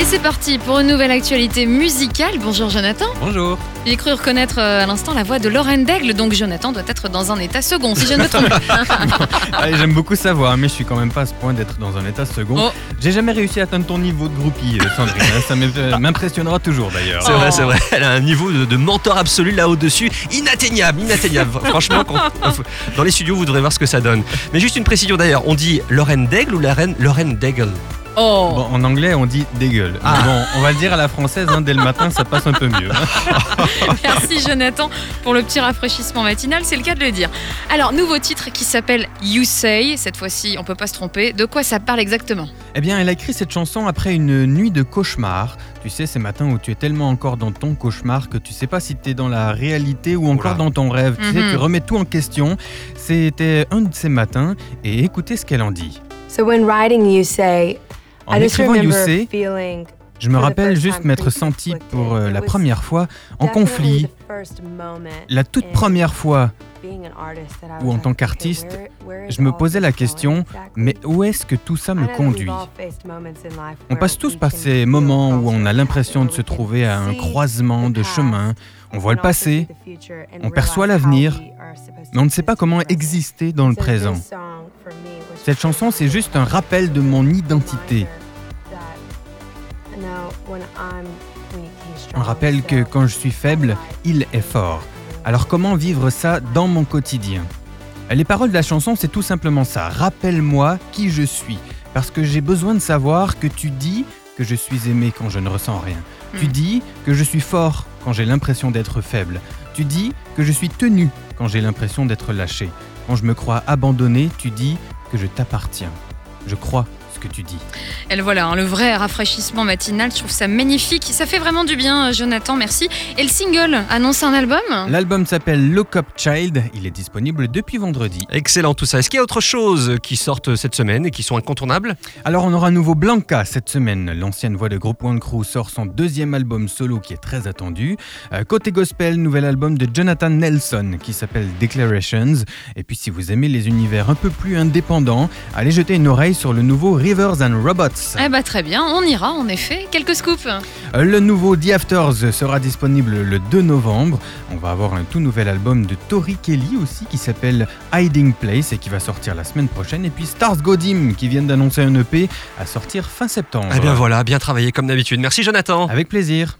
Et c'est parti pour une nouvelle actualité musicale. Bonjour Jonathan. Bonjour. J'ai cru reconnaître euh, à l'instant la voix de Lorraine Daigle, donc Jonathan doit être dans un état second, si je ne me trompe. Allez, J'aime beaucoup sa voix, mais je suis quand même pas à ce point d'être dans un état second. Oh. J'ai jamais réussi à atteindre ton niveau de groupie, euh, Sandrine. hein. Ça euh, m'impressionnera toujours d'ailleurs. C'est Oh. vrai, c'est vrai. Elle a un niveau de, de mentor absolu là au-dessus, inatteignable, inatteignable. Franchement, quand- dans les studios, vous devrez voir ce que ça donne. Mais juste une précision d'ailleurs, on dit Lorraine Daigle ou Lorraine, Lorraine Daigle? Oh. Bon, en anglais, on dit dégueule. Ah. Bon, on va le dire à la française, hein, dès le matin, ça passe un peu mieux. Merci Jonathan pour le petit rafraîchissement matinal, c'est le cas de le dire. Alors, nouveau titre qui s'appelle You Say. Cette fois-ci, on peut pas se tromper. De quoi ça parle exactement? Eh bien, elle a écrit cette chanson après une nuit de cauchemar. Tu sais, ces matins où tu es tellement encore dans ton cauchemar que tu sais pas si tu es dans la réalité ou encore Oula. dans ton rêve. Tu sais, Mhm. tu remets tout en question. C'était un de ces matins et écoutez ce qu'elle en dit. So when writing You Say, En écrivant You Say, je me rappelle juste m'être senti pour euh, la première fois en conflit. La toute première fois being an artist that I où en tant qu'artiste, je me posais this la question, mais où est-ce que tout ça me conduit? On passe tous we par ces moments où on a l'impression de se trouver à un croisement the de chemins. On voit le passé, on perçoit l'avenir, mais on ne sait pas comment in the present. exister dans le présent. Cette chanson, c'est juste un rappel de mon identité. Un rappel que quand je suis faible, il est fort. Alors comment vivre ça dans mon quotidien? Les paroles de la chanson, c'est tout simplement ça. Rappelle-moi qui je suis. Parce que j'ai besoin de savoir que tu dis que je suis aimé quand je ne ressens rien. Tu Hmm. dis que je suis fort quand j'ai l'impression d'être faible. Tu dis que je suis tenu quand j'ai l'impression d'être lâché. Quand je me crois abandonné, tu dis que je t'appartiens. Je crois ce que tu dis. Et le voilà, hein, le vrai rafraîchissement matinal. Je trouve ça magnifique. Ça fait vraiment du bien, euh, Jonathan. Merci. Et le single annonce un album L'album s'appelle Look Up Child. Il est disponible depuis vendredi. Excellent tout ça. Est-ce qu'il y a autre chose qui sortent cette semaine et qui sont incontournables? Alors on aura un nouveau Blanca cette semaine. L'ancienne voix de groupe One Crew sort son deuxième album solo qui est très attendu. Euh, côté gospel, nouvel album de Jonathan Nelson qui s'appelle Declarations. Et puis si vous aimez les univers un peu plus indépendants, allez jeter une oreille sur le nouveau Rivers and Robots. Eh bah très bien, on ira en effet. Quelques scoops. Euh, Le nouveau The Afters sera disponible le 2 novembre. On va avoir un tout nouvel album de Tori Kelly aussi qui s'appelle Hiding Place et qui va sortir la semaine prochaine. Et puis Stars Godim qui viennent d'annoncer un EP à sortir fin septembre. Eh bien voilà, bien travaillé comme d'habitude. Merci Jonathan. Avec plaisir.